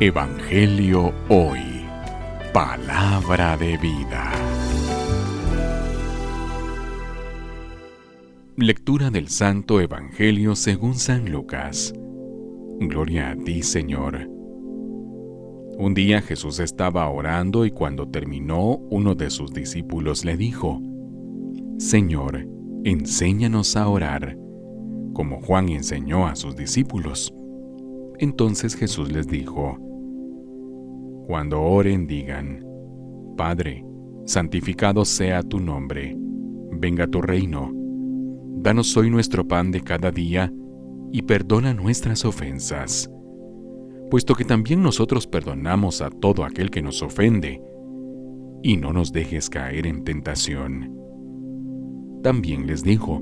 Evangelio Hoy. Palabra de vida. Lectura del Santo Evangelio según San Lucas. Gloria a ti, Señor. Un día Jesús estaba orando y cuando terminó, uno de sus discípulos le dijo, Señor, enséñanos a orar, como Juan enseñó a sus discípulos. Entonces Jesús les dijo, Cuando oren digan, Padre, santificado sea tu nombre, venga tu reino, danos hoy nuestro pan de cada día, y perdona nuestras ofensas, puesto que también nosotros perdonamos a todo aquel que nos ofende, y no nos dejes caer en tentación. También les dijo,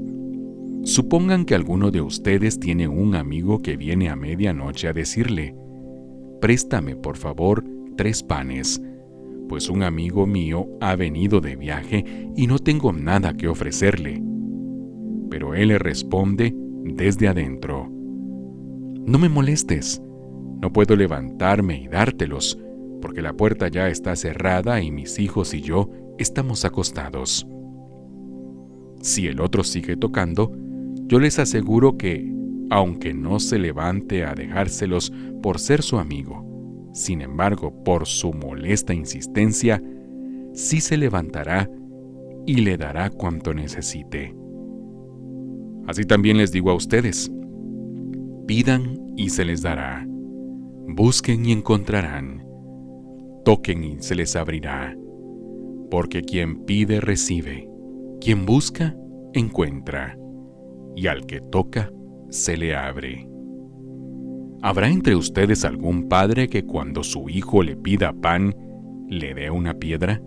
Supongan que alguno de ustedes tiene un amigo que viene a medianoche a decirle, Préstame, por favor, tres panes, pues un amigo mío ha venido de viaje y no tengo nada que ofrecerle. Pero él le responde desde adentro, No me molestes, no puedo levantarme y dártelos, porque la puerta ya está cerrada y mis hijos y yo estamos acostados. Si el otro sigue tocando, yo les aseguro que, aunque no se levante a dejárselos por ser su amigo, sin embargo, por su molesta insistencia, sí se levantará y le dará cuanto necesite. Así también les digo a ustedes, pidan y se les dará, busquen y encontrarán, toquen y se les abrirá, porque quien pide recibe. Quien busca, encuentra, y al que toca, se le abre. ¿Habrá entre ustedes algún padre que cuando su hijo le pida pan, le dé una piedra?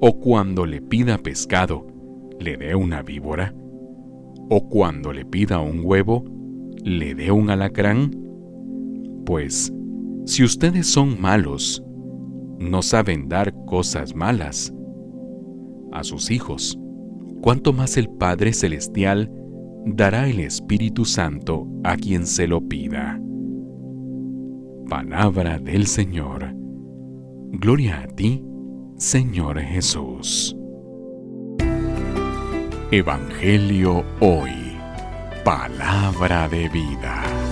¿O cuando le pida pescado, le dé una víbora? ¿O cuando le pida un huevo, le dé un alacrán? Pues, si ustedes son malos, no saben dar cosas malas a sus hijos cuánto más el Padre Celestial dará el Espíritu Santo a quien se lo pida. Palabra del Señor. Gloria a ti, Señor Jesús. Evangelio hoy. Palabra de vida.